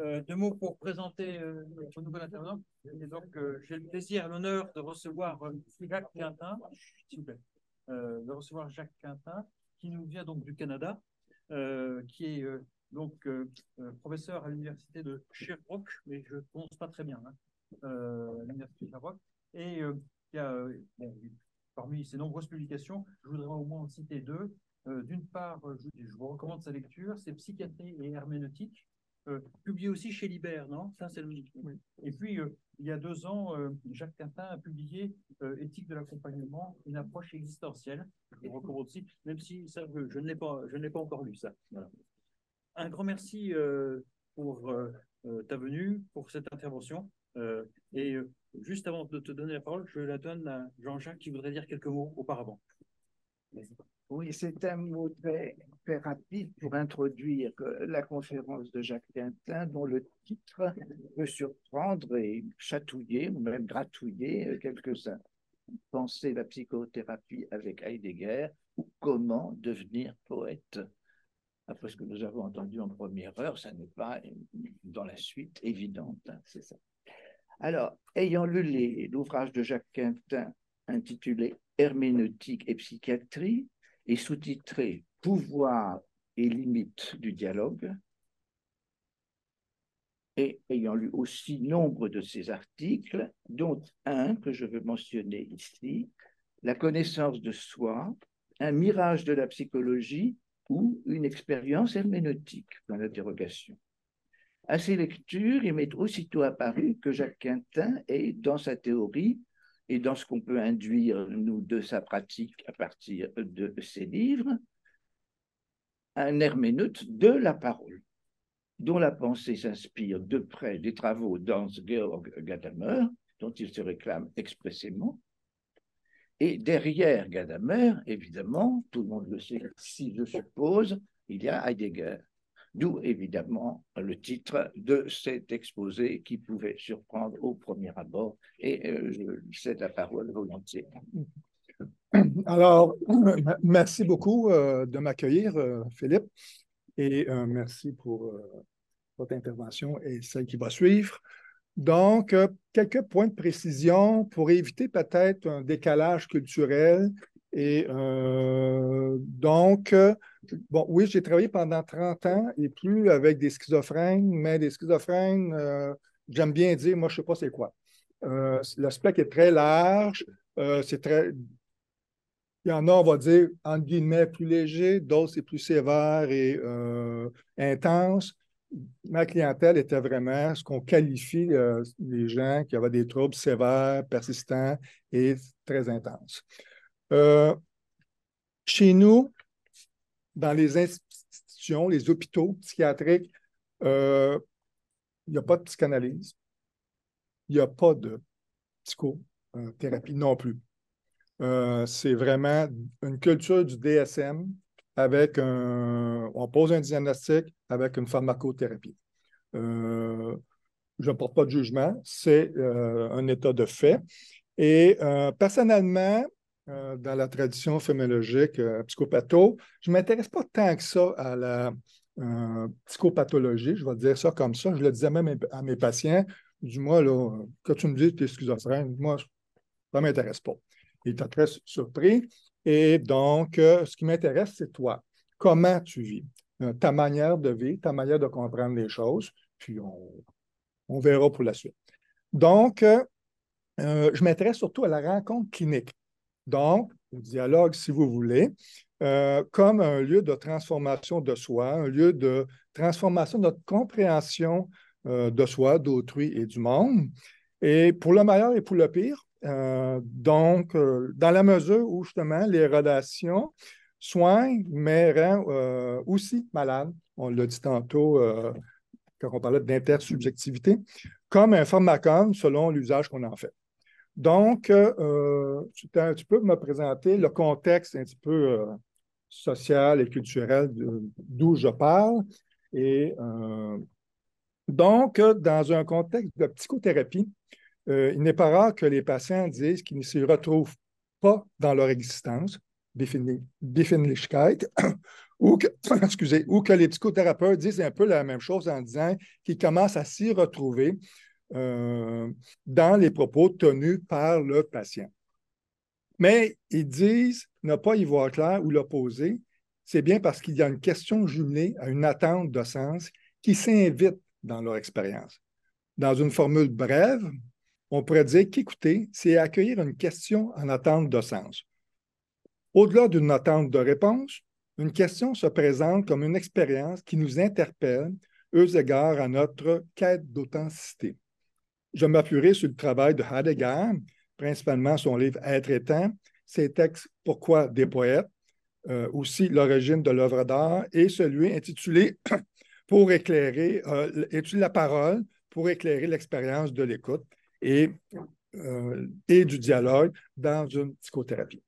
Euh, deux mots pour présenter euh, notre nouvel intervenant. Et donc, euh, j'ai le plaisir et l'honneur de recevoir Jacques Quintin, s'il vous plaît, de recevoir Jacques Quintin, qui nous vient donc du Canada, qui est donc professeur à l'université de Sherbrooke, mais je ne prononce pas très bien, hein, l'université de Sherbrooke. Et il a, parmi ses nombreuses publications, je voudrais au moins en citer deux. D'une part, je, vous recommande sa lecture, c'est Psychiatrie et herméneutique, publié aussi chez Libère, non? Ça, c'est le... oui. Et puis, euh, il y a deux ans, euh, Jacques Quintin a publié euh, Éthique de l'accompagnement, une approche existentielle. Je vous recommande aussi, même si ça, je, je ne l'ai pas, je ne l'ai pas encore lu, ça. Voilà. Un grand merci euh, pour euh, euh, ta venue, pour cette intervention. Euh, et euh, juste avant de te donner la parole, je la donne à Jean-Jacques qui voudrait dire quelques mots auparavant. Oui, c'est un mot très, très rapide pour introduire euh, la conférence de Jacques Quintin, dont le titre peut surprendre et chatouiller ou même gratouiller euh, quelques-uns. Penser la psychothérapie avec Heidegger ou comment devenir poète. Après ce que nous avons entendu en première heure, ça n'est pas dans la suite évidente, hein, c'est ça. Alors, ayant lu l'ouvrage de Jacques Quintin intitulé Herméneutique et psychiatrie, et sous-titré Pouvoir et limites du dialogue, et ayant lu aussi nombre de ces articles, dont un que je veux mentionner ici, La connaissance de soi, un mirage de la psychologie ou une expérience herméneutique, dans l'interrogation. À ces lectures, il m'est aussitôt apparu que Jacques Quintin est, dans sa théorie, et dans ce qu'on peut induire, nous, de sa pratique à partir de ses livres, un herméneute de la parole, dont la pensée s'inspire de près des travaux d'Hans-Georg Gadamer, dont il se réclame expressément. Et derrière Gadamer, évidemment, tout le monde le sait, si je suppose, il y a Heidegger. D'où évidemment le titre de cet exposé qui pouvait surprendre au premier abord, et euh, je cède la parole volontiers. Alors, merci beaucoup euh, de m'accueillir, euh, Philippe, et euh, merci pour votre intervention et celle qui va suivre. Donc, quelques points de précision pour éviter peut-être un décalage culturel. Et donc, bon, oui, j'ai travaillé pendant 30 ans et plus avec des schizophrènes, mais des schizophrènes, j'aime bien dire, moi, je ne sais pas c'est quoi. Le spectre est très large, c'est très, il y en a, on va dire, entre guillemets, plus léger, d'autres, c'est plus sévère et euh, intense. Ma clientèle était vraiment ce qu'on qualifie euh, les gens qui avaient des troubles sévères, persistants et très intenses. Euh, chez nous, dans les institutions, les hôpitaux psychiatriques, il n'y a pas de psychanalyse. Il n'y a pas de psychothérapie non plus. Euh, c'est vraiment une culture du DSM avec un. On pose un diagnostic avec une pharmacothérapie. Euh, je ne porte pas de jugement, c'est euh, un état de fait. Et personnellement, dans la tradition féminologique euh, psychopatho, je ne m'intéresse pas tant que ça à la psychopathologie, je vais dire ça comme ça. Je le disais même à mes patients, du moins, là, quand tu me dis que tu es schizophrène, moi, ça ne m'intéresse pas. Il était très surpris. Et donc, euh, ce qui m'intéresse, c'est toi. Comment tu vis? Euh, ta manière de vivre, ta manière de comprendre les choses, puis on, verra pour la suite. Donc, euh, je m'intéresse surtout à la rencontre clinique. Donc, le dialogue, si vous voulez, comme un lieu de transformation de soi, un lieu de transformation de notre compréhension de soi, d'autrui et du monde. Et pour le meilleur et pour le pire, euh, donc, euh, dans la mesure où justement les relations soignent, mais rendent euh, aussi malades, on l'a dit tantôt quand on parlait d'intersubjectivité, comme un pharmacone selon l'usage qu'on en fait. Donc, tu, un petit peu me présenter le contexte un petit peu social et culturel d'où je parle. Et donc, dans un contexte de psychothérapie, euh, il n'est pas rare que les patients disent qu'ils ne se retrouvent pas dans leur existence, ou que, ou que les psychothérapeutes disent un peu la même chose en disant qu'ils commencent à s'y retrouver euh, dans les propos tenus par le patient. Mais ils disent ne pas y voir clair ou l'opposer, c'est bien parce qu'il y a une question jumelée à une attente de sens qui s'invite dans leur expérience. Dans une formule brève, on pourrait dire qu'écouter, c'est accueillir une question en attente de sens. Au-delà d'une attente de réponse, une question se présente comme une expérience qui nous interpelle, eux égards à notre quête d'authenticité. Je m'appuierai sur le travail de Heidegger, principalement son livre Être temps, ses textes Pourquoi des poètes, euh, aussi l'origine de l'œuvre d'art et celui intitulé Pour éclairer, euh, la parole pour éclairer l'expérience de l'écoute et, euh, et du dialogue dans une psychothérapie.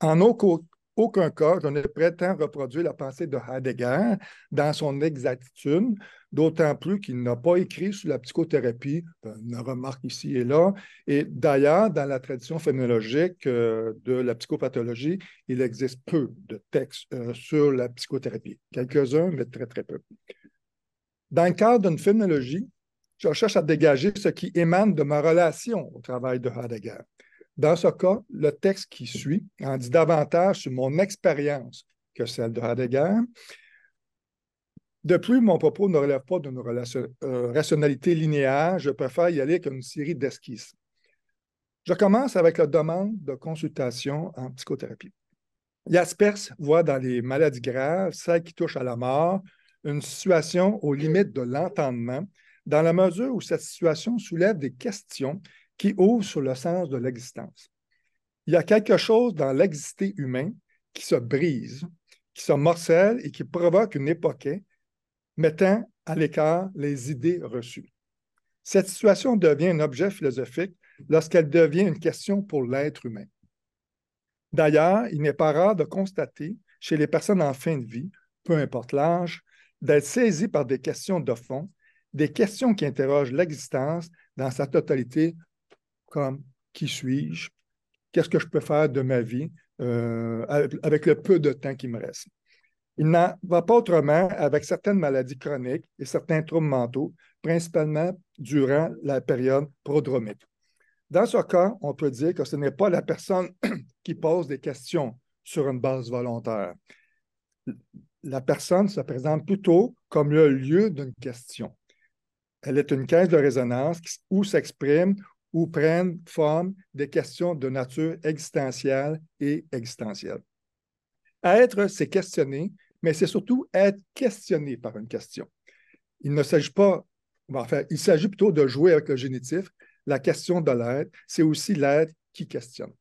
En aucun, cas, je ne prétends reproduire la pensée de Heidegger dans son exactitude, d'autant plus qu'il n'a pas écrit sur la psychothérapie, une remarque ici et là. Et d'ailleurs, dans la tradition phénoménologique euh, de la psychopathologie, il existe peu de textes euh, sur la psychothérapie. Quelques-uns, mais très, très peu. Dans le cadre d'une phénoménologie, je cherche à dégager ce qui émane de ma relation au travail de Heidegger. Dans ce cas, le texte qui suit en dit davantage sur mon expérience que celle de Heidegger. De plus, mon propos ne relève pas d'une euh, rationalité linéaire. Je préfère y aller avec une série d'esquisses. Je commence avec la demande de consultation en psychothérapie. Jaspers voit dans les maladies graves, celles qui touchent à la mort, une situation aux limites de l'entendement, dans la mesure où cette situation soulève des questions qui ouvre sur le sens de l'existence. Il y a quelque chose dans l'existé humain qui se brise, qui se morcelle et qui provoque une époque mettant à l'écart les idées reçues. Cette situation devient un objet philosophique lorsqu'elle devient une question pour l'être humain. D'ailleurs, il n'est pas rare de constater chez les personnes en fin de vie, peu importe l'âge, d'être saisies par des questions de fond, des questions qui interrogent l'existence dans sa totalité comme qui suis-je, qu'est-ce que je peux faire de ma vie euh, avec le peu de temps qui me reste. Il n'en va pas autrement avec certaines maladies chroniques et certains troubles mentaux, principalement durant la période prodromique. Dans ce cas, on peut dire que ce n'est pas la personne qui pose des questions sur une base volontaire. La personne se présente plutôt comme le lieu d'une question. Elle est une caisse de résonance où s'exprime ou prennent forme des questions de nature existentielle et existentielle. Être, c'est questionner, mais c'est surtout être questionné par une question. Il ne s'agit pas, enfin, il s'agit plutôt de jouer avec le génitif. La question de l'être, c'est aussi l'être qui questionne.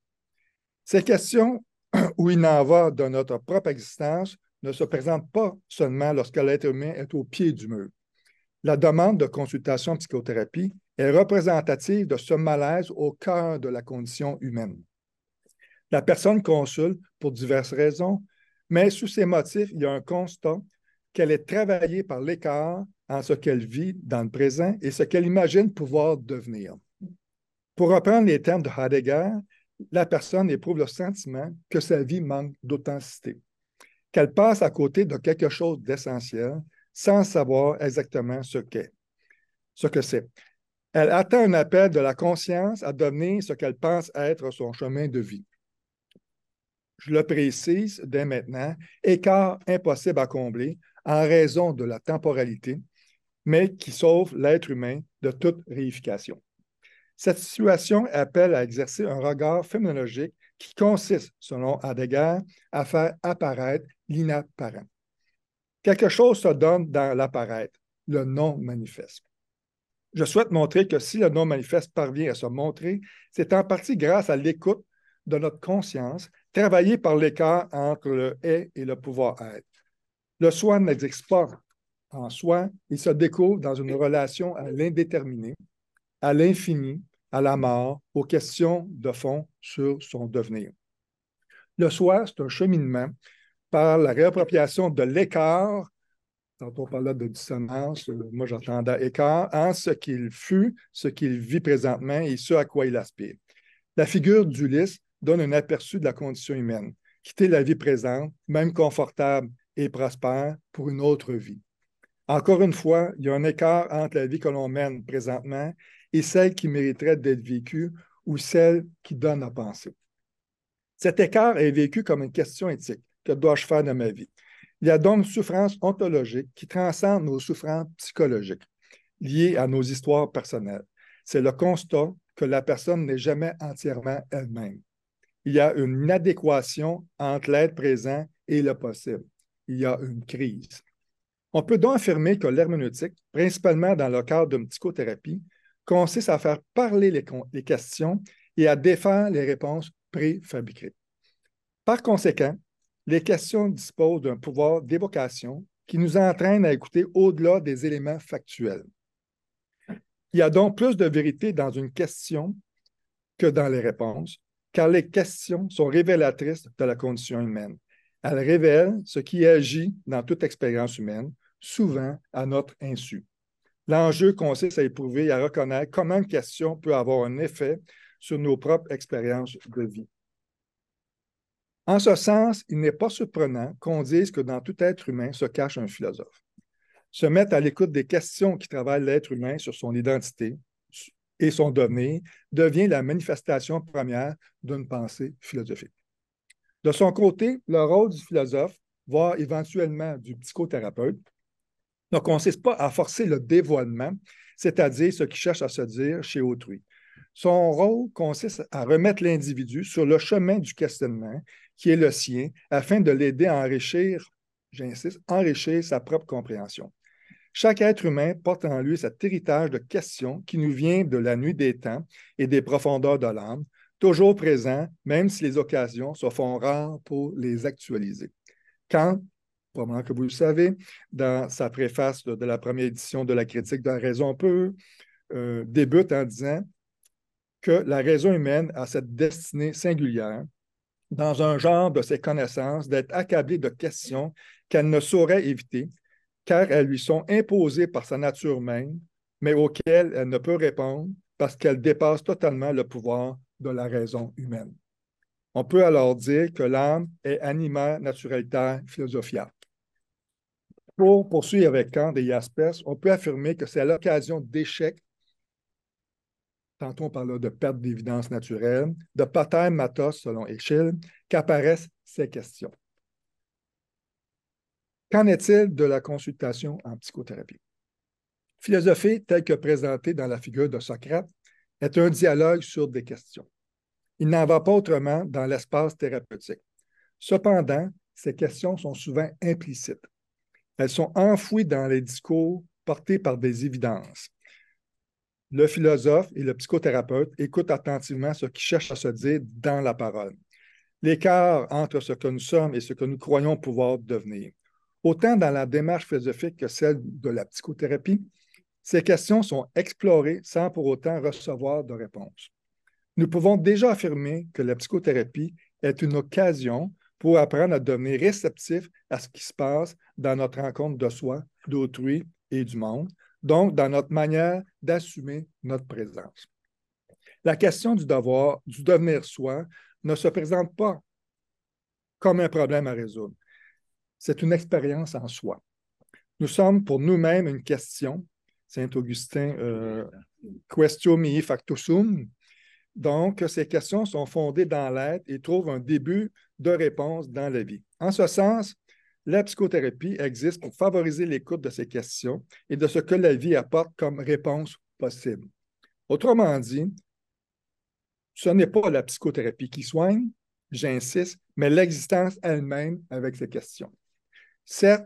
Ces questions où il n'en va de notre propre existence ne se présentent pas seulement lorsque l'être humain est au pied du mur. La demande de consultation en psychothérapie est représentative de ce malaise au cœur de la condition humaine. La personne consulte pour diverses raisons, mais sous ces motifs, il y a un constat qu'elle est travaillée par l'écart en ce qu'elle vit dans le présent et ce qu'elle imagine pouvoir devenir. Pour reprendre les termes de Heidegger, la personne éprouve le sentiment que sa vie manque d'authenticité, qu'elle passe à côté de quelque chose d'essentiel sans savoir exactement ce qu'est, ce que c'est. Elle attend un appel de la conscience à devenir ce qu'elle pense être son chemin de vie. Je le précise dès maintenant, écart impossible à combler en raison de la temporalité, mais qui sauve l'être humain de toute réification. Cette situation appelle à exercer un regard phénoménologique qui consiste, selon Heidegger, à faire apparaître l'inapparent. Quelque chose se donne dans l'apparaître, le non manifeste. Je souhaite montrer que si le non-manifeste parvient à se montrer, c'est en partie grâce à l'écoute de notre conscience, travaillée par l'écart entre le est et le pouvoir-être. Le soi n'existe pas en soi, il se découvre dans une relation à l'indéterminé, à l'infini, à la mort, aux questions de fond sur son devenir. Le soi, c'est un cheminement par la réappropriation de l'écart Tantôt, on parlait de dissonance. Moi, j'entendais écart en ce qu'il fut, ce qu'il vit présentement et ce à quoi il aspire. La figure d'Ulysse donne un aperçu de la condition humaine, quitter la vie présente, même confortable et prospère, pour une autre vie. Encore une fois, il y a un écart entre la vie que l'on mène présentement et celle qui mériterait d'être vécue ou celle qui donne à penser. Cet écart est vécu comme une question éthique. Que dois-je faire de ma vie? Il y a donc une souffrance ontologique qui transcende nos souffrances psychologiques liées à nos histoires personnelles. C'est le constat que la personne n'est jamais entièrement elle-même. Il y a une inadéquation entre l'être présent et le possible. Il y a une crise. On peut donc affirmer que l'herméneutique, principalement dans le cadre d'une psychothérapie, consiste à faire parler les, les questions et à défaire les réponses préfabriquées. Par conséquent, les questions disposent d'un pouvoir d'évocation qui nous entraîne à écouter au-delà des éléments factuels. Il y a donc plus de vérité dans une question que dans les réponses, car les questions sont révélatrices de la condition humaine. Elles révèlent ce qui agit dans toute expérience humaine, souvent à notre insu. L'enjeu consiste à éprouver et à reconnaître comment une question peut avoir un effet sur nos propres expériences de vie. En ce sens, il n'est pas surprenant qu'on dise que dans tout être humain se cache un philosophe. Se mettre à l'écoute des questions qui travaillent l'être humain sur son identité et son devenir devient la manifestation première d'une pensée philosophique. De son côté, le rôle du philosophe, voire éventuellement du psychothérapeute, ne consiste pas à forcer le dévoilement, c'est-à-dire ce qui cherche à se dire chez autrui. Son rôle consiste à remettre l'individu sur le chemin du questionnement qui est le sien afin de l'aider à enrichir, j'insiste, enrichir sa propre compréhension. Chaque être humain porte en lui cet héritage de questions qui nous vient de la nuit des temps et des profondeurs de l'âme, toujours présent, même si les occasions se font rares pour les actualiser. Kant, probablement que vous le savez, dans sa préface de, la première édition de la critique de la raison peu, euh, débute en disant que la raison humaine a cette destinée singulière, dans un genre de ses connaissances, d'être accablée de questions qu'elle ne saurait éviter, car elles lui sont imposées par sa nature même, mais auxquelles elle ne peut répondre parce qu'elles dépassent totalement le pouvoir de la raison humaine. On peut alors dire que l'âme est anima naturalitaire philosophia. Pour poursuivre avec Kant et Jaspers, on peut affirmer que c'est l'occasion d'échecs tantôt on parle de perte d'évidence naturelle, de pater matos selon Eschil, qu'apparaissent ces questions. Qu'en est-il de la consultation en psychothérapie? Philosophie, telle que présentée dans la figure de Socrate, est un dialogue sur des questions. Il n'en va pas autrement dans l'espace thérapeutique. Cependant, ces questions sont souvent implicites. Elles sont enfouies dans les discours portés par des évidences le philosophe et le psychothérapeute écoutent attentivement ce qui cherche à se dire dans la parole. L'écart entre ce que nous sommes et ce que nous croyons pouvoir devenir. Autant dans la démarche philosophique que celle de la psychothérapie, ces questions sont explorées sans pour autant recevoir de réponse. Nous pouvons déjà affirmer que la psychothérapie est une occasion pour apprendre à devenir réceptif à ce qui se passe dans notre rencontre de soi, d'autrui et du monde, donc dans notre manière d'assumer notre présence. La question du devoir, du devenir soi, ne se présente pas comme un problème à résoudre. C'est une expérience en soi. Nous sommes pour nous-mêmes une question, Saint Augustin, euh, questio mihi facto sum. Donc, ces questions sont fondées dans l'être et trouvent un début de réponse dans la vie. En ce sens, la psychothérapie existe pour favoriser l'écoute de ces questions et de ce que la vie apporte comme réponse possible. Autrement dit, ce n'est pas la psychothérapie qui soigne, j'insiste, mais l'existence elle-même avec ces questions. Certes,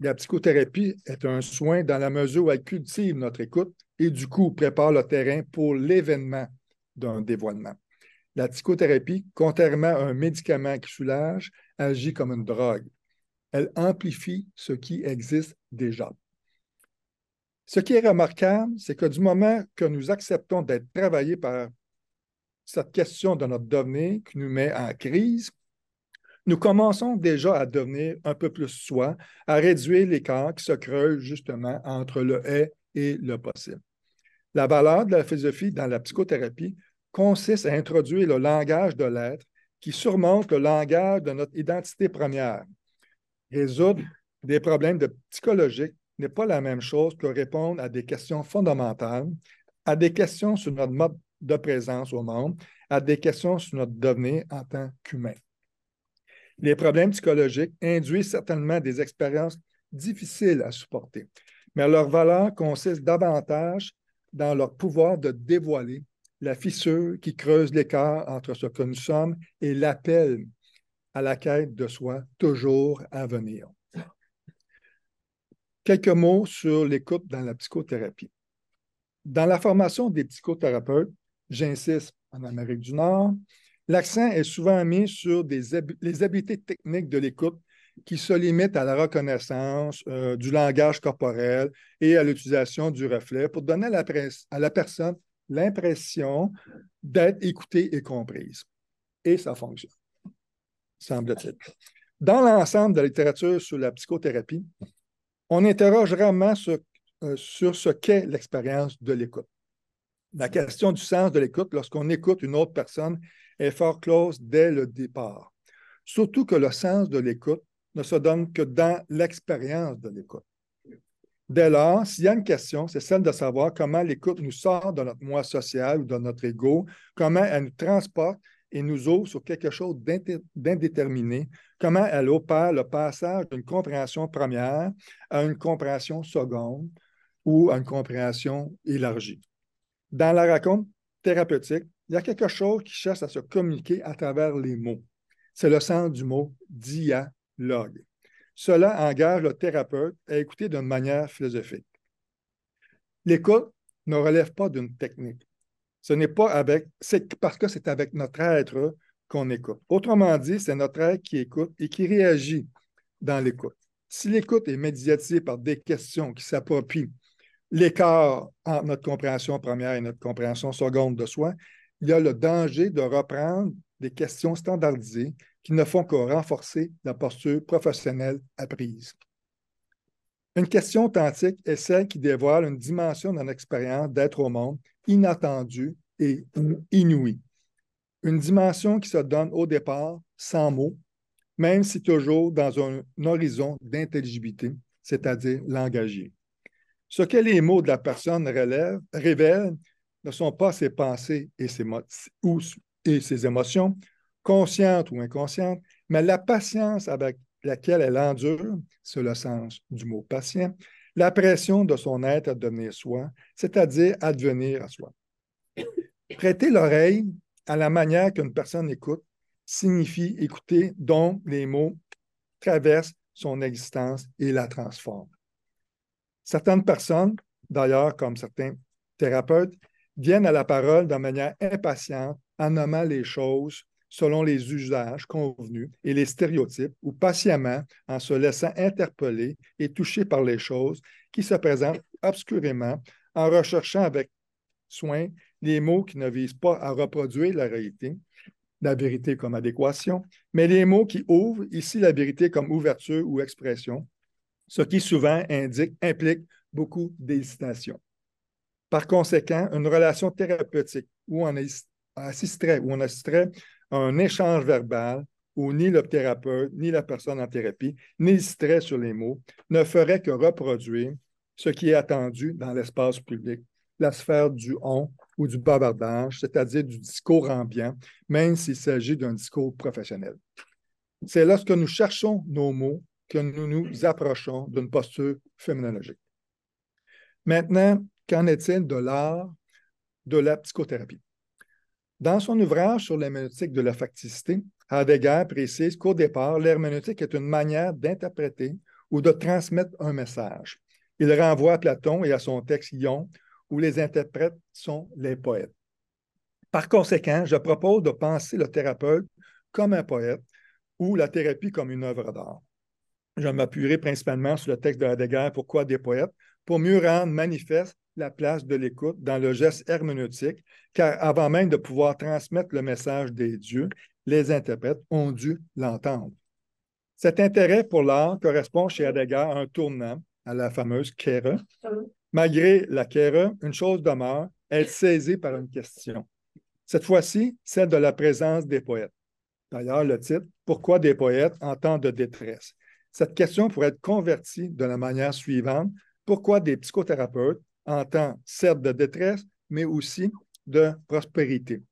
la psychothérapie est un soin dans la mesure où elle cultive notre écoute et du coup prépare le terrain pour l'événement d'un dévoilement. La psychothérapie, contrairement à un médicament qui soulage, agit comme une drogue elle amplifie ce qui existe déjà. Ce qui est remarquable, c'est que du moment que nous acceptons d'être travaillés par cette question de notre devenir qui nous met en crise, nous commençons déjà à devenir un peu plus soi, à réduire l'écart qui se creuse justement entre le est et le possible. La valeur de la philosophie dans la psychothérapie consiste à introduire le langage de l'être qui surmonte le langage de notre identité première. Résoudre des problèmes psychologiques n'est pas la même chose que répondre à des questions fondamentales, à des questions sur notre mode de présence au monde, à des questions sur notre devenir en tant qu'humain. Les problèmes psychologiques induisent certainement des expériences difficiles à supporter, mais leur valeur consiste davantage dans leur pouvoir de dévoiler la fissure qui creuse l'écart entre ce que nous sommes et l'appel à la quête de soi toujours à venir. Quelques mots sur l'écoute dans la psychothérapie. Dans la formation des psychothérapeutes, j'insiste en Amérique du Nord, l'accent est souvent mis sur les habiletés techniques de l'écoute qui se limitent à la reconnaissance euh, du langage corporel et à l'utilisation du reflet pour donner à la, à la personne l'impression d'être écoutée et comprise. Et ça fonctionne, semble-t-il. Dans l'ensemble de la littérature sur la psychothérapie, on interroge rarement sur, euh, sur ce qu'est l'expérience de l'écoute. La question du sens de l'écoute lorsqu'on écoute une autre personne est fort close dès le départ. Surtout que le sens de l'écoute ne se donne que dans l'expérience de l'écoute. Dès lors, s'il y a une question, c'est celle de savoir comment l'écoute nous sort de notre moi social ou de notre ego, comment elle nous transporte et nous ouvre sur quelque chose d'indéterminé, comment elle opère le passage d'une compréhension première à une compréhension seconde ou à une compréhension élargie. Dans la raconte thérapeutique, il y a quelque chose qui cherche à se communiquer à travers les mots. C'est le sens du mot dialogue. Cela engage le thérapeute à écouter d'une manière philosophique. L'écoute ne relève pas d'une technique. Ce n'est pas avec, c'est parce que c'est avec notre être qu'on écoute. Autrement dit, c'est notre être qui écoute et qui réagit dans l'écoute. Si l'écoute est médiatisée par des questions qui s'approprient l'écart entre notre compréhension première et notre compréhension seconde de soi, il y a le danger de reprendre des questions standardisées qui ne font que renforcer la posture professionnelle apprise. Une question authentique est celle qui dévoile une dimension de expérience d'être au monde inattendue et inouïe. Une dimension qui se donne au départ sans mots, même si toujours dans un horizon d'intelligibilité, c'est-à-dire langagier. Ce que les mots de la personne révèlent ne sont pas ses pensées et ses, et ses émotions, consciente ou inconsciente, mais la patience avec laquelle elle endure, c'est le sens du mot patient, la pression de son être à devenir soi, c'est-à-dire à devenir à soi. Prêter l'oreille à la manière qu'une personne écoute signifie écouter dont les mots traversent son existence et la transforment. Certaines personnes, d'ailleurs comme certains thérapeutes, viennent à la parole de manière impatiente en nommant les choses selon les usages convenus et les stéréotypes ou patiemment en se laissant interpeller et toucher par les choses qui se présentent obscurément en recherchant avec soin les mots qui ne visent pas à reproduire la réalité, la vérité comme adéquation, mais les mots qui ouvrent ici la vérité comme ouverture ou expression, ce qui souvent indique, implique beaucoup d'hésitation. Par conséquent, une relation thérapeutique où on assisterait, où on assisterait un échange verbal où ni le thérapeute, ni la personne en thérapie n'hésiterait sur les mots, ne ferait que reproduire ce qui est attendu dans l'espace public, la sphère du on ou du bavardage, c'est-à-dire du discours ambiant, même s'il s'agit d'un discours professionnel. C'est lorsque nous cherchons nos mots que nous nous approchons d'une posture féminologique. Maintenant, qu'en est-il de l'art de la psychothérapie? Dans son ouvrage sur l'herméneutique de la facticité, Heidegger précise qu'au départ, l'herméneutique est une manière d'interpréter ou de transmettre un message. Il renvoie à Platon et à son texte Ion, où les interprètes sont les poètes. Par conséquent, je propose de penser le thérapeute comme un poète ou la thérapie comme une œuvre d'art. Je m'appuierai principalement sur le texte de Heidegger, Pourquoi des poètes, pour mieux rendre manifeste la place de l'écoute dans le geste herméneutique, car avant même de pouvoir transmettre le message des dieux, les interprètes ont dû l'entendre. Cet intérêt pour l'art correspond chez Heidegger à un tournant, à la fameuse kere. Malgré la kere, une chose demeure, elle est saisie par une question. Cette fois-ci, celle de la présence des poètes. D'ailleurs, le titre Pourquoi des poètes en temps de détresse? Cette question pourrait être convertie de la manière suivante. Pourquoi des psychothérapeutes en temps certes de détresse, mais aussi de prospérité?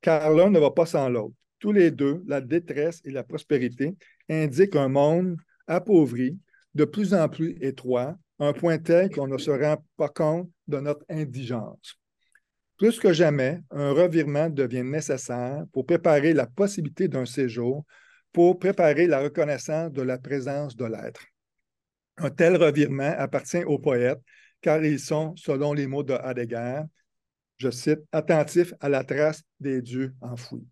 Car l'un ne va pas sans l'autre. Tous les deux, la détresse et la prospérité, indiquent un monde appauvri, de plus en plus étroit, un point tel qu'on ne se rend pas compte de notre indigence. Plus que jamais, un revirement devient nécessaire pour préparer la possibilité d'un séjour, pour préparer la reconnaissance de la présence de l'être. Un tel revirement appartient aux poètes, car ils sont, selon les mots de Heidegger, je cite, attentifs à la trace des dieux enfouis.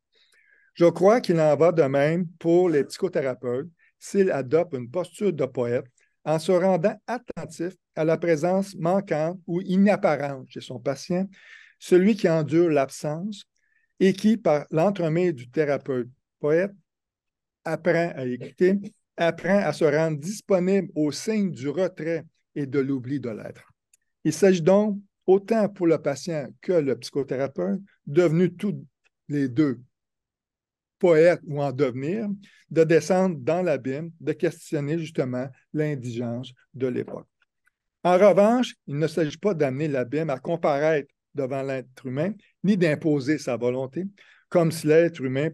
Je crois qu'il en va de même pour les psychothérapeutes s'ils adoptent une posture de poète en se rendant attentifs à la présence manquante ou inapparente chez son patient celui qui endure l'absence et qui, par l'entremet du thérapeute poète, apprend à écouter, apprend à se rendre disponible au signe du retrait et de l'oubli de l'être. Il s'agit donc, autant pour le patient que le psychothérapeute, devenus tous les deux poètes ou en devenir, de descendre dans l'abîme, de questionner justement l'indigence de l'époque. En revanche, il ne s'agit pas d'amener l'abîme à comparaître devant l'être humain, ni d'imposer sa volonté, comme si l'être humain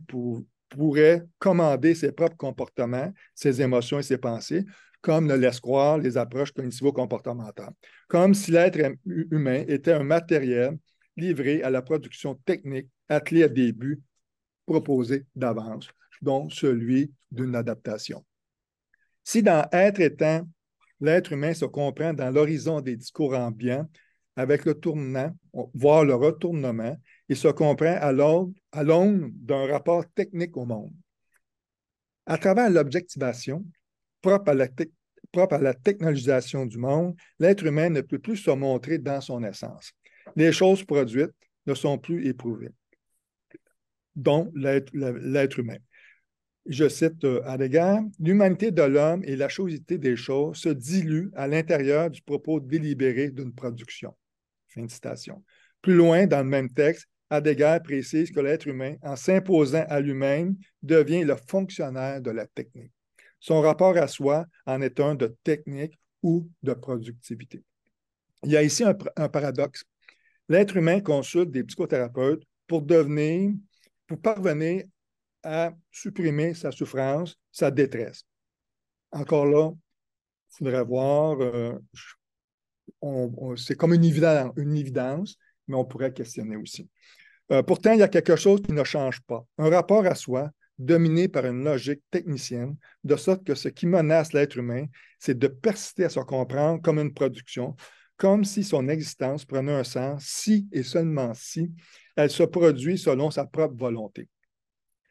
pourrait commander ses propres comportements, ses émotions et ses pensées, comme le laisse croire les approches cognitivo-comportementales, comme si l'être humain était un matériel livré à la production technique, attelé à des buts proposés d'avance, dont celui d'une adaptation. Si dans être étant, l'être humain se comprend dans l'horizon des discours ambiants, avec le tournant, voire le retournement, il se comprend à l'aune d'un rapport technique au monde. À travers l'objectivation, propre, propre à la technologisation du monde, l'être humain ne peut plus se montrer dans son essence. Les choses produites ne sont plus éprouvées, dont l'être humain. Je cite euh, Heidegger, l'humanité de l'homme et la chosité des choses se diluent à l'intérieur du propos délibéré d'une production. Fin de citation. Plus loin, dans le même texte, Heidegger précise que l'être humain, en s'imposant à lui-même, devient le fonctionnaire de la technique. Son rapport à soi en est un de technique ou de productivité. Il y a ici un, paradoxe. L'être humain consulte des psychothérapeutes pour devenir, pour parvenir à supprimer sa souffrance, sa détresse. Encore là, il faudrait voir, euh, c'est comme une évidence, mais on pourrait questionner aussi. Euh, pourtant, il y a quelque chose qui ne change pas. Un rapport à soi dominé par une logique technicienne, de sorte que ce qui menace l'être humain, c'est de persister à se comprendre comme une production, comme si son existence prenait un sens si et seulement si elle se produit selon sa propre volonté.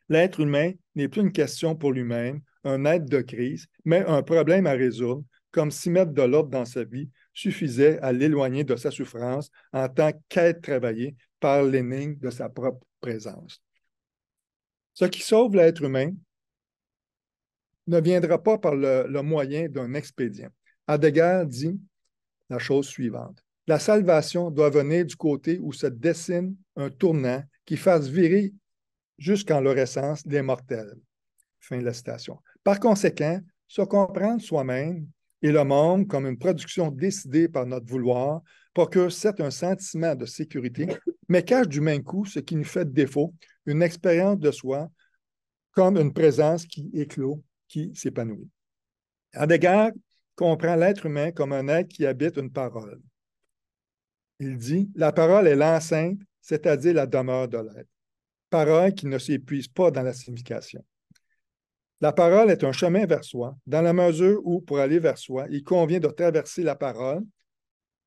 L'être humain n'est plus une question pour lui-même, un être de crise, mais un problème à résoudre, comme si mettre de l'ordre dans sa vie suffisait à l'éloigner de sa souffrance en tant qu'être travaillé par l'énigme de sa propre présence. Ce qui sauve l'être humain ne viendra pas par le, moyen d'un expédient. Heidegger dit la chose suivante. La salvation doit venir du côté où se dessine un tournant qui fasse virer jusqu'en leur essence les mortels. Fin de la citation. Par conséquent, se comprendre soi-même et le monde comme une production décidée par notre vouloir procure certes un sentiment de sécurité, mais cache du même coup ce qui nous fait défaut, une expérience de soi comme une présence qui éclot, qui s'épanouit. Heidegger comprend l'être humain comme un être qui habite une parole. Il dit, la parole est l'enceinte, c'est-à-dire la demeure de l'être. Parole qui ne s'épuise pas dans la signification. La parole est un chemin vers soi, dans la mesure où, pour aller vers soi, il convient de traverser la parole,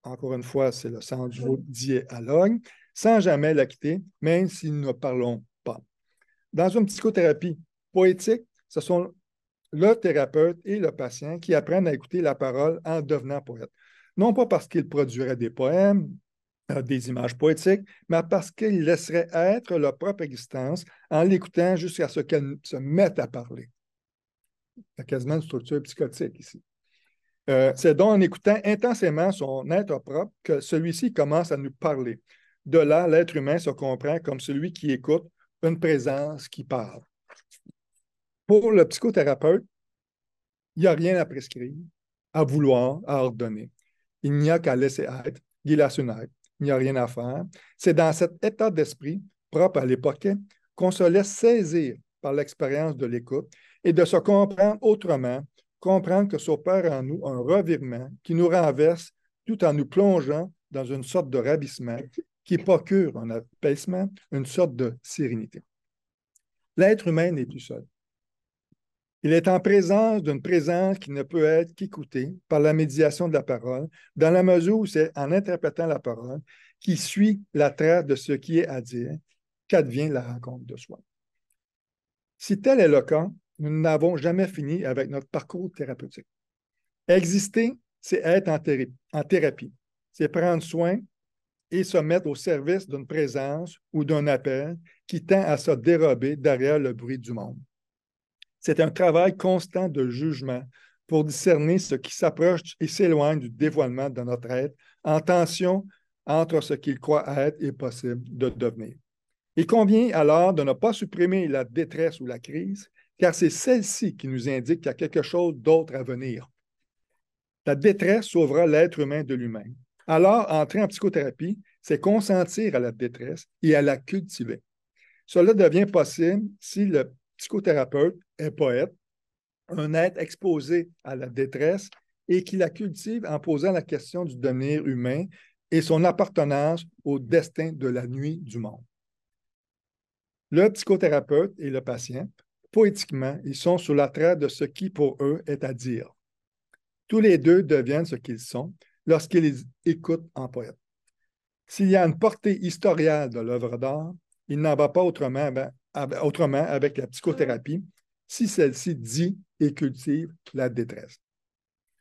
encore une fois, c'est le sens du dialogue, sans jamais la quitter, même si nous ne parlons pas. Dans une psychothérapie poétique, ce sont le thérapeute et le patient qui apprennent à écouter la parole en devenant poète. Non pas parce qu'il produirait des poèmes, euh, des images poétiques, mais parce qu'il laisserait être leur propre existence en l'écoutant jusqu'à ce qu'elle se mette à parler. Il y a quasiment une structure psychotique ici. Euh, c'est donc en écoutant intensément son être propre que celui-ci commence à nous parler. De là, l'être humain se comprend comme celui qui écoute une présence qui parle. Pour le psychothérapeute, il n'y a rien à prescrire, à vouloir, à ordonner. Il n'y a qu'à laisser être, être. Il n'y a rien à faire. C'est dans cet état d'esprit propre à l'époque qu'on se laisse saisir par l'expérience de l'écoute et de se comprendre autrement, comprendre que s'opère en nous un revirement qui nous renverse tout en nous plongeant dans une sorte de ravissement qui procure un apaisement, une sorte de sérénité. L'être humain n'est plus seul. Il est en présence d'une présence qui ne peut être qu'écoutée par la médiation de la parole, dans la mesure où c'est en interprétant la parole qui suit la trace de ce qui est à dire qu'advient la rencontre de soi. Si tel est le cas, nous n'avons jamais fini avec notre parcours thérapeutique. Exister, c'est être en, en thérapie, c'est prendre soin et se mettre au service d'une présence ou d'un appel qui tend à se dérober derrière le bruit du monde. C'est un travail constant de jugement pour discerner ce qui s'approche et s'éloigne du dévoilement de notre être en tension entre ce qu'il croit être et possible de devenir. Il convient alors de ne pas supprimer la détresse ou la crise, car c'est celle-ci qui nous indique qu'il y a quelque chose d'autre à venir. La détresse sauvera l'être humain de lui-même. Alors, entrer en psychothérapie, c'est consentir à la détresse et à la cultiver. Cela devient possible si le psychothérapeute est poète, un être exposé à la détresse et qui la cultive en posant la question du devenir humain et son appartenance au destin de la nuit du monde. Le psychothérapeute et le patient, poétiquement, ils sont sous la traite de ce qui pour eux est à dire. Tous les deux deviennent ce qu'ils sont lorsqu'ils écoutent en poète. S'il y a une portée historiale de l'œuvre d'art, il n'en va pas autrement, autrement avec la psychothérapie si celle-ci dit et cultive la détresse.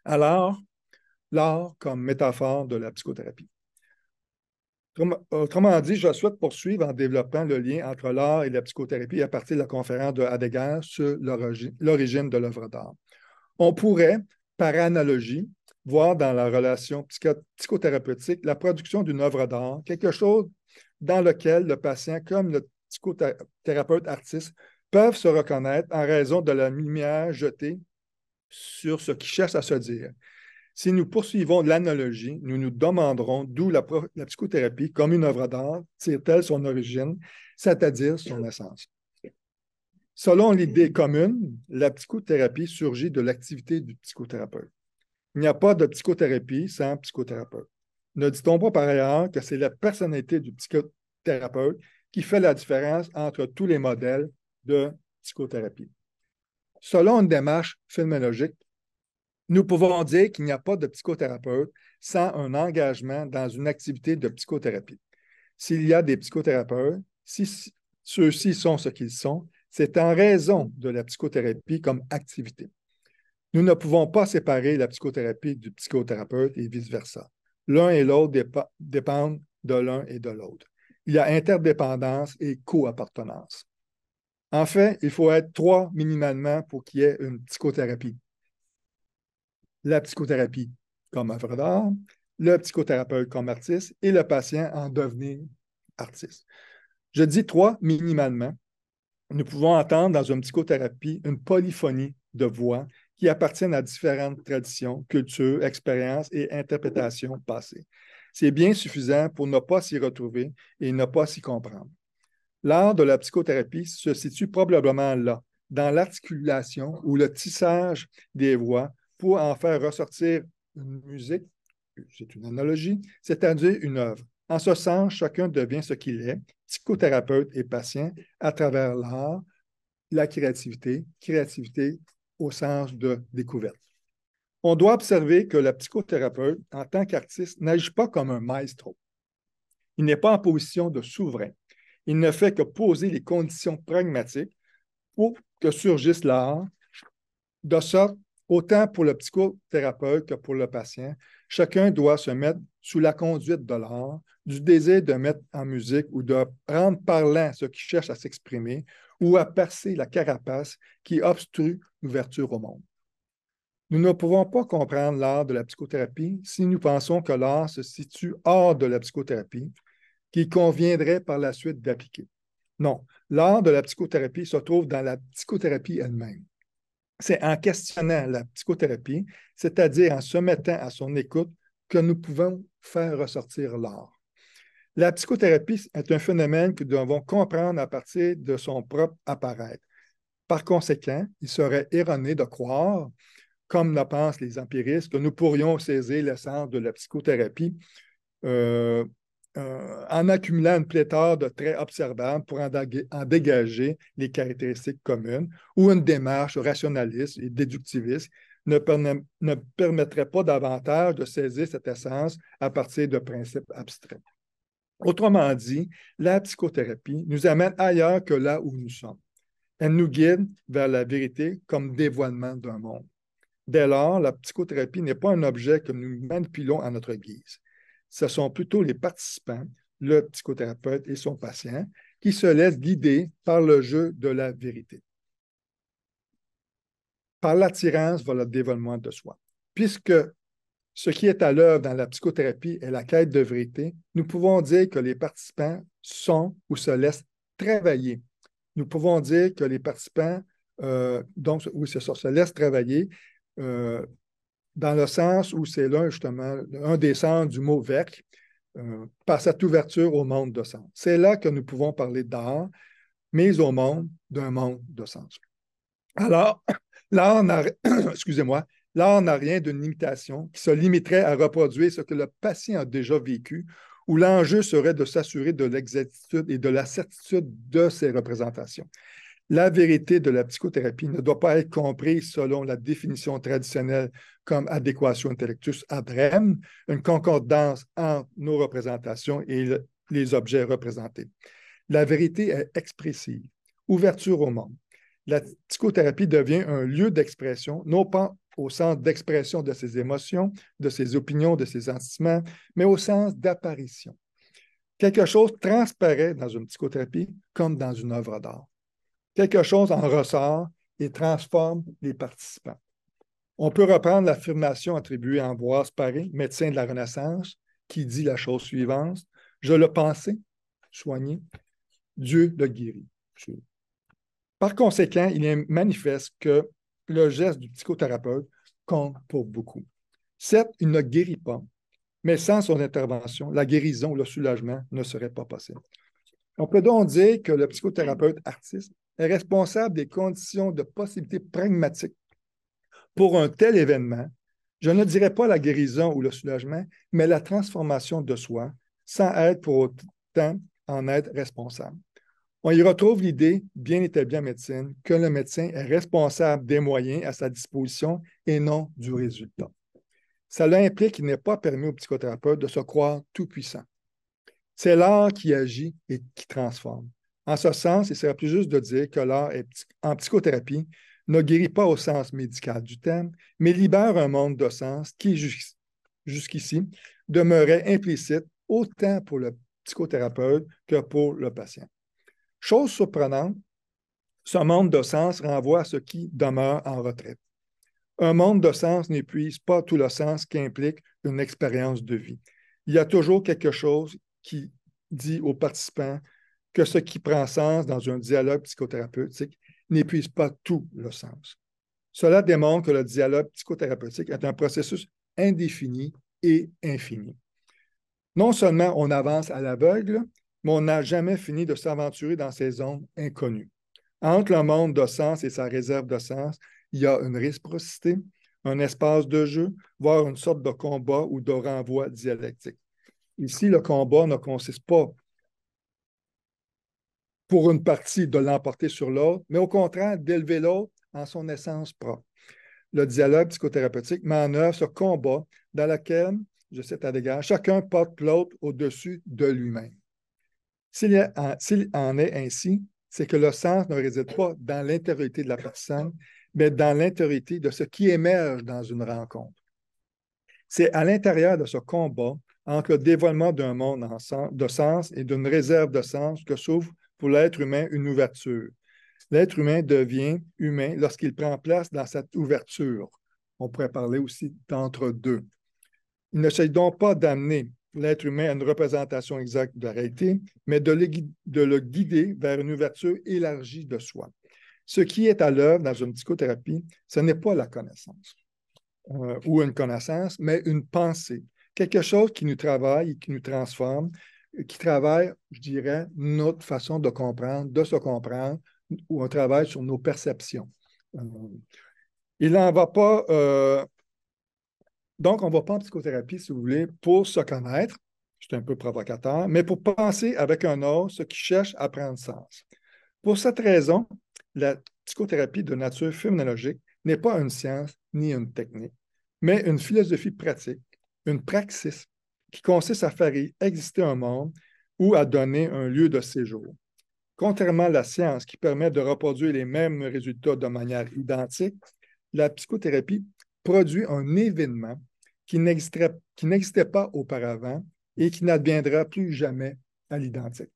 Alors, l'art comme métaphore de la psychothérapie. Autrement dit, je souhaite poursuivre en développant le lien entre l'art et la psychothérapie à partir de la conférence de Heidegger sur l'origine de l'œuvre d'art. On pourrait, par analogie, voir dans la relation psychothérapeutique la production d'une œuvre d'art, quelque chose dans lequel le patient comme le psychothérapeute artiste peuvent se reconnaître en raison de la lumière jetée sur ce qui cherche à se dire. Si nous poursuivons l'analogie, nous nous demanderons d'où la, psychothérapie, comme une œuvre d'art, tire-t-elle son origine, c'est-à-dire son essence. Selon l'idée commune, la psychothérapie surgit de l'activité du psychothérapeute. Il n'y a pas de psychothérapie sans psychothérapeute. Ne dit-on pas par ailleurs que c'est la personnalité du psychothérapeute qui fait la différence entre tous les modèles de psychothérapie? Selon une démarche phénoménologique, nous pouvons dire qu'il n'y a pas de psychothérapeute sans un engagement dans une activité de psychothérapie. S'il y a des psychothérapeutes, si ceux-ci sont ce qu'ils sont, c'est en raison de la psychothérapie comme activité. Nous ne pouvons pas séparer la psychothérapie du psychothérapeute et vice-versa. L'un et l'autre dépendent de l'un et de l'autre. Il y a interdépendance et co-appartenance. En fait, il faut être trois minimalement pour qu'il y ait une psychothérapie la psychothérapie comme œuvre d'art, le psychothérapeute comme artiste et le patient en devenir artiste. Je dis trois minimalement. Nous pouvons entendre dans une psychothérapie une polyphonie de voix qui appartiennent à différentes traditions, cultures, expériences et interprétations passées. C'est bien suffisant pour ne pas s'y retrouver et ne pas s'y comprendre. L'art de la psychothérapie se situe probablement là, dans l'articulation ou le tissage des voix pour en faire ressortir une musique, c'est une analogie, c'est-à-dire une œuvre. En ce sens, chacun devient ce qu'il est, psychothérapeute et patient, à travers l'art, la créativité, créativité au sens de découverte. On doit observer que le psychothérapeute, en tant qu'artiste, n'agit pas comme un maestro. Il n'est pas en position de souverain. Il ne fait que poser les conditions pragmatiques pour que surgisse l'art, de sorte Autant pour le psychothérapeute que pour le patient, chacun doit se mettre sous la conduite de l'art, du désir de mettre en musique ou de rendre parlant ce qui cherche à s'exprimer ou à percer la carapace qui obstrue l'ouverture au monde. Nous ne pouvons pas comprendre l'art de la psychothérapie si nous pensons que l'art se situe hors de la psychothérapie, qu'il conviendrait par la suite d'appliquer. Non, l'art de la psychothérapie se trouve dans la psychothérapie elle-même. C'est en questionnant la psychothérapie, c'est-à-dire en se mettant à son écoute, que nous pouvons faire ressortir l'art. La psychothérapie est un phénomène que nous devons comprendre à partir de son propre apparaître. Par conséquent, il serait erroné de croire, comme le pensent les empiristes, que nous pourrions saisir l'essence de la psychothérapie euh, euh, en accumulant une pléthore de traits observables pour en, dégager les caractéristiques communes ou une démarche rationaliste et déductiviste ne permettrait pas davantage de saisir cette essence à partir de principes abstraits. Autrement dit, la psychothérapie nous amène ailleurs que là où nous sommes. Elle nous guide vers la vérité comme dévoilement d'un monde. Dès lors, la psychothérapie n'est pas un objet que nous manipulons à notre guise. Ce sont plutôt les participants, le psychothérapeute et son patient, qui se laissent guider par le jeu de la vérité. Par l'attirance vers le dévoilement de soi. Puisque ce qui est à l'œuvre dans la psychothérapie est la quête de vérité, nous pouvons dire que les participants sont ou se laissent travailler nous pouvons dire que les participants, euh, donc, oui, ça, se laissent travailler euh, dans le sens où c'est là, justement, un des sens du mot verc, euh, par cette ouverture au monde de sens. C'est là que nous pouvons parler d'art, mais au monde d'un monde de sens. Alors, l'art excusez-moi, l'art n'a rien d'une limitation qui se limiterait à reproduire ce que le patient a déjà vécu où l'enjeu serait de s'assurer de l'exactitude et de la certitude de ces représentations. La vérité de la psychothérapie ne doit pas être comprise selon la définition traditionnelle comme adéquation intellectus ad rem, une concordance entre nos représentations et les objets représentés. La vérité est expressive, ouverture au monde. La psychothérapie devient un lieu d'expression, non pas au sens d'expression de ses émotions, de ses opinions, de ses sentiments, mais au sens d'apparition. Quelque chose transparaît dans une psychothérapie comme dans une œuvre d'art. Quelque chose en ressort et transforme les participants. On peut reprendre l'affirmation attribuée à Ambroise Paré, médecin de la Renaissance, qui dit la chose suivante Je le pensais, soigné, Dieu le guérit. Par conséquent, il est manifeste que le geste du psychothérapeute compte pour beaucoup. Certes, il ne guérit pas, mais sans son intervention, la guérison, le soulagement ne serait pas possible. On peut donc dire que le psychothérapeute artiste est responsable des conditions de possibilité pragmatique pour un tel événement. Je ne dirais pas la guérison ou le soulagement, mais la transformation de soi, sans être pour autant en être responsable. On y retrouve l'idée, bien établie en médecine, que le médecin est responsable des moyens à sa disposition et non du résultat. Cela implique qu'il n'est pas permis au psychothérapeute de se croire tout-puissant. C'est l'art qui agit et qui transforme. En ce sens, il serait plus juste de dire que l'art en psychothérapie ne guérit pas au sens médical du terme, mais libère un monde de sens qui, jusqu'ici, demeurait implicite autant pour le psychothérapeute que pour le patient. Chose surprenante, ce monde de sens renvoie à ce qui demeure en retraite. Un monde de sens n'épuise pas tout le sens qu'implique une expérience de vie. Il y a toujours quelque chose qui dit aux participants que ce qui prend sens dans un dialogue psychothérapeutique n'épuise pas tout le sens. Cela démontre que le dialogue psychothérapeutique est un processus indéfini et infini. Non seulement on avance à l'aveugle, mais on n'a jamais fini de s'aventurer dans ces zones inconnues. Entre le monde de sens et sa réserve de sens, il y a une réciprocité, un espace de jeu, voire une sorte de combat ou de renvoi dialectique. Ici, le combat ne consiste pas pour une partie de l'emporter sur l'autre, mais au contraire d'élever l'autre en son essence propre. Le dialogue psychothérapeutique met en œuvre ce combat dans lequel, je cite à l'égard, chacun porte l'autre au-dessus de lui-même. S'il en, est ainsi, c'est que le sens ne réside pas dans l'intériorité de la personne, mais dans l'intériorité de ce qui émerge dans une rencontre. C'est à l'intérieur de ce combat entre le dévoilement d'un monde de sens et d'une réserve de sens que s'ouvre pour l'être humain une ouverture. L'être humain devient humain lorsqu'il prend place dans cette ouverture. On pourrait parler aussi d'entre deux. Il ne s'agit donc pas d'amener l'être humain à une représentation exacte de la réalité, mais de le, de le guider vers une ouverture élargie de soi. Ce qui est à l'œuvre dans une psychothérapie, ce n'est pas la connaissance euh, ou une connaissance, mais une pensée, quelque chose qui nous travaille qui nous transforme, qui travaille, je dirais, notre façon de comprendre, de se comprendre, ou un travail sur nos perceptions. Euh, il n'en va pas. Euh, donc, on ne va pas en psychothérapie, si vous voulez, pour se connaître, c'est un peu provocateur, mais pour penser avec un autre ce qui cherche à prendre sens. Pour cette raison, la psychothérapie de nature phénoménologique n'est pas une science ni une technique, mais une philosophie pratique, une praxis qui consiste à faire exister un monde ou à donner un lieu de séjour. Contrairement à la science qui permet de reproduire les mêmes résultats de manière identique, la psychothérapie produit un événement qui n'existait pas auparavant et qui n'adviendra plus jamais à l'identique.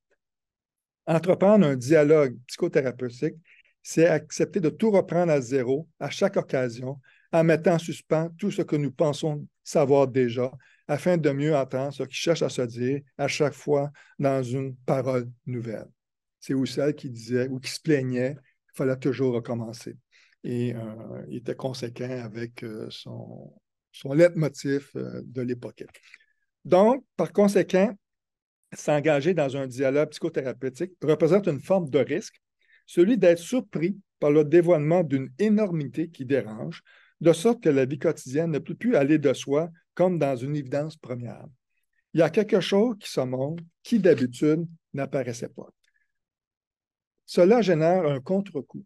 Entreprendre un dialogue psychothérapeutique, c'est accepter de tout reprendre à zéro à chaque occasion en mettant en suspens tout ce que nous pensons savoir déjà afin de mieux entendre ce qui cherche à se dire à chaque fois dans une parole nouvelle. C'est Husserl qui disait ou qui se plaignait qu'il fallait toujours recommencer. Et euh, il était conséquent avec euh, son, son leitmotiv euh, de l'époque. Donc, par conséquent, s'engager dans un dialogue psychothérapeutique représente une forme de risque, celui d'être surpris par le dévoilement d'une énormité qui dérange, de sorte que la vie quotidienne ne peut plus aller de soi comme dans une évidence première. Il y a quelque chose qui se montre qui d'habitude n'apparaissait pas. Cela génère un contre-coup.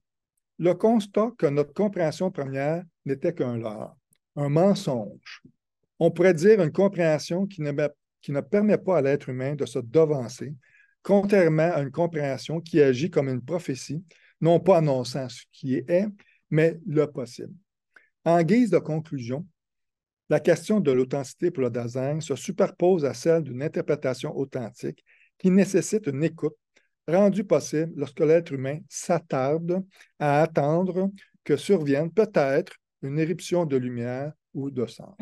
Le constat que notre compréhension première n'était qu'un leurre, un mensonge. On pourrait dire une compréhension qui ne, permet pas à l'être humain de se devancer, contrairement à une compréhension qui agit comme une prophétie, non pas annonçant ce qui est, mais le possible. En guise de conclusion, la question de l'authenticité pour le Dasein se superpose à celle d'une interprétation authentique qui nécessite une écoute rendu possible lorsque l'être humain s'attarde à attendre que survienne peut-être une éruption de lumière ou de sang.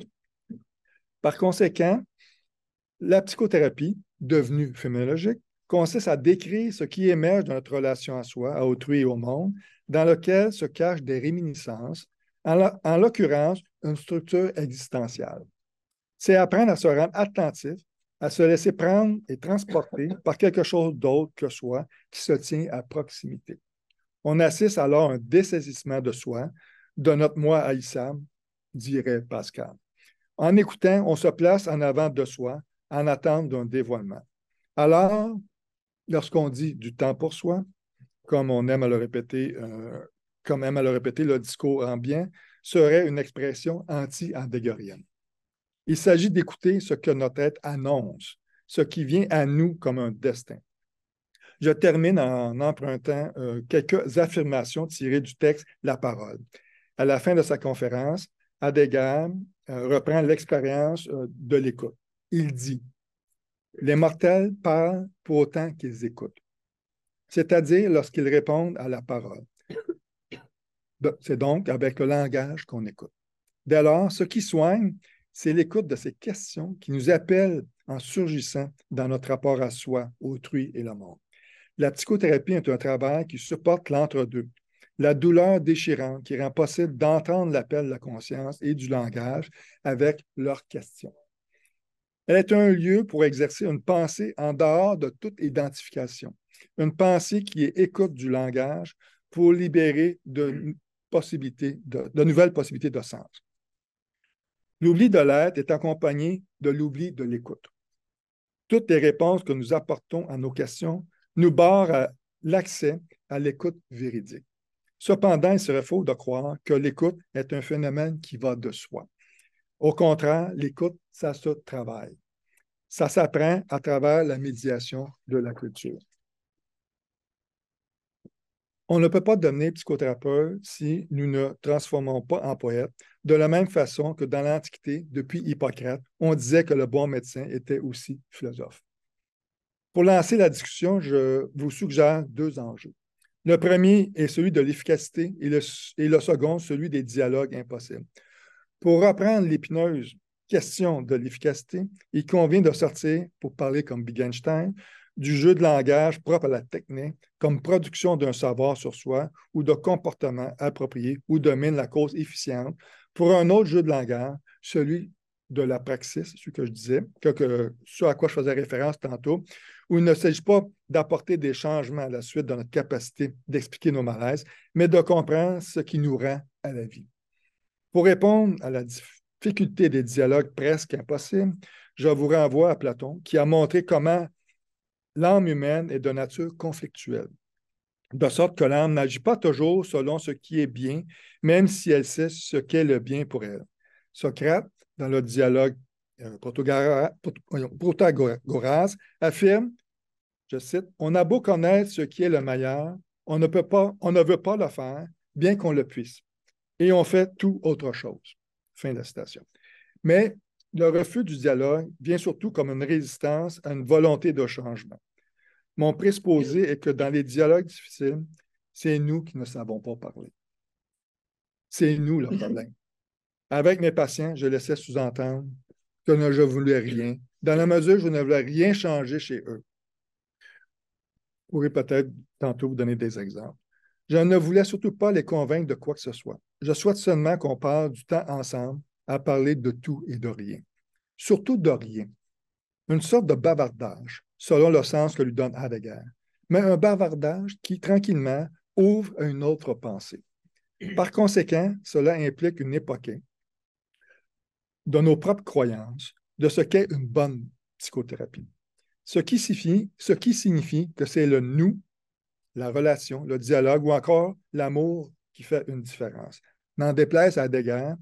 Par conséquent, la psychothérapie, devenue phénoménologique, consiste à décrire ce qui émerge de notre relation à soi, à autrui et au monde, dans lequel se cachent des réminiscences, en l'occurrence une structure existentielle. C'est apprendre à se rendre attentif à se laisser prendre et transporter par quelque chose d'autre que soi qui se tient à proximité. On assiste alors à un dessaisissement de soi, de notre moi haïssable, dirait Pascal. En écoutant, on se place en avant de soi, en attente d'un dévoilement. Alors, lorsqu'on dit du temps pour soi, comme on aime à le répéter, euh, comme aime à le répéter le discours bien, serait une expression anti-endeggorienne. Il s'agit d'écouter ce que notre être annonce, ce qui vient à nous comme un destin. Je termine en empruntant euh, quelques affirmations tirées du texte La parole. À la fin de sa conférence, Adegam euh, reprend l'expérience euh, de l'écoute. Il dit Les mortels parlent pour autant qu'ils écoutent, c'est-à-dire lorsqu'ils répondent à la parole. C'est donc avec le langage qu'on écoute. Dès lors, ce qui soigne, c'est l'écoute de ces questions qui nous appellent en surgissant dans notre rapport à soi, autrui et le monde. La psychothérapie est un travail qui supporte l'entre-deux, la douleur déchirante qui rend possible d'entendre l'appel de la conscience et du langage avec leurs questions. Elle est un lieu pour exercer une pensée en dehors de toute identification, une pensée qui est écoute du langage pour libérer de, possibilités, de nouvelles possibilités de sens. L'oubli de l'être est accompagné de l'oubli de l'écoute. Toutes les réponses que nous apportons à nos questions nous barrent l'accès à l'écoute véridique. Cependant, il serait faux de croire que l'écoute est un phénomène qui va de soi. Au contraire, l'écoute, ça se travaille. Ça s'apprend à travers la médiation de la culture. On ne peut pas devenir psychothérapeute si nous ne transformons pas en poète, de la même façon que dans l'Antiquité, depuis Hippocrate, on disait que le bon médecin était aussi philosophe. Pour lancer la discussion, je vous suggère deux enjeux. Le premier est celui de l'efficacité et le, second, celui des dialogues impossibles. Pour reprendre l'épineuse question de l'efficacité, il convient de sortir, pour parler comme Wittgenstein, du jeu de langage propre à la technique comme production d'un savoir sur soi ou de comportement approprié ou domine la cause efficiente pour un autre jeu de langage, celui de la praxis, ce que je disais, que, ce à quoi je faisais référence tantôt, où il ne s'agit pas d'apporter des changements à la suite de notre capacité d'expliquer nos malaises, mais de comprendre ce qui nous rend à la vie. Pour répondre à la difficulté des dialogues presque impossibles, je vous renvoie à Platon, qui a montré comment l'âme humaine est de nature conflictuelle, de sorte que l'âme n'agit pas toujours selon ce qui est bien, même si elle sait ce qu'est le bien pour elle. Socrate, dans le dialogue euh, Protagoras, affirme, je cite, On a beau connaître ce qui est le meilleur, on ne, peut pas, on ne veut pas le faire, bien qu'on le puisse. Et on fait tout autre chose. Fin de la citation. Mais le refus du dialogue vient surtout comme une résistance à une volonté de changement. Mon présupposé est que dans les dialogues difficiles, c'est nous qui ne savons pas parler. C'est nous le problème. Avec mes patients, je laissais sous-entendre que je ne voulais rien, dans la mesure où je ne voulais rien changer chez eux. Je pourrais peut-être tantôt vous donner des exemples. Je ne voulais surtout pas les convaincre de quoi que ce soit. Je souhaite seulement qu'on parle du temps ensemble à parler de tout et de rien. Surtout de rien. Une sorte de bavardage, selon le sens que lui donne Heidegger, mais un bavardage qui, tranquillement, ouvre à une autre pensée. Par conséquent, cela implique une époque de nos propres croyances, de ce qu'est une bonne psychothérapie. Ce qui signifie, que c'est le nous, la relation, le dialogue ou encore l'amour qui fait une différence. N'en déplaise à Heidegger,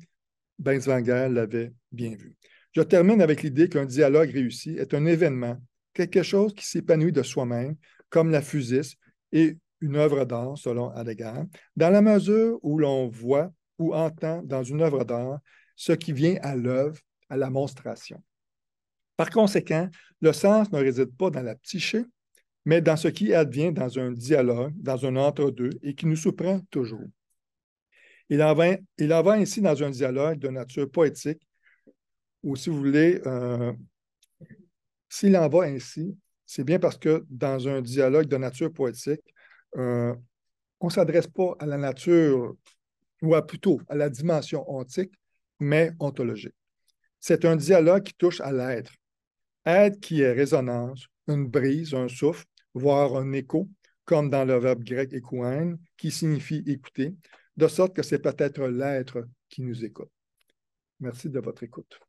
Benzwanger l'avait bien vu. Je termine avec l'idée qu'un dialogue réussi est un événement, quelque chose qui s'épanouit de soi-même, comme la fusis et une œuvre d'art, selon Heidegger, dans la mesure où l'on voit ou entend dans une œuvre d'art ce qui vient à l'œuvre, à la monstration. Par conséquent, le sens ne réside pas dans la psyché, mais dans ce qui advient dans un dialogue, dans un entre-deux, et qui nous surprend toujours. Il en, va, ainsi dans un dialogue de nature poétique, ou si vous voulez, euh, s'il en va ainsi, c'est bien parce que dans un dialogue de nature poétique, euh, on ne s'adresse pas à la nature, ou plutôt à la dimension ontique, mais ontologique. C'est un dialogue qui touche à l'être. Être qui est résonance, une brise, un souffle, voire un écho, comme dans le verbe grec ékouin, qui signifie écouter, de sorte que c'est peut-être l'être qui nous écoute. Merci de votre écoute.